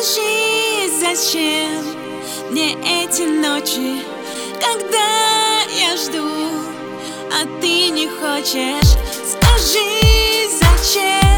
Скажи, зачем мне эти ночи, когда я жду, а ты не хочешь? Скажи, зачем?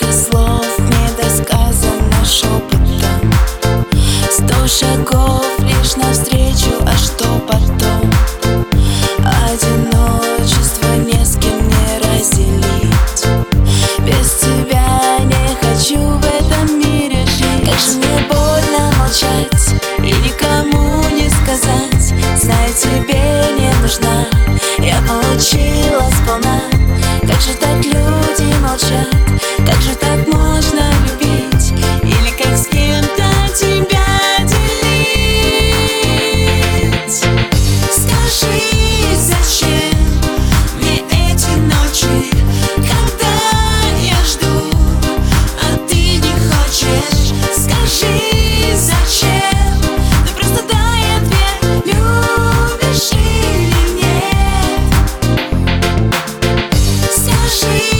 Столько слов недосказано шепотом Сто шагов лишь навстречу, а что потом? she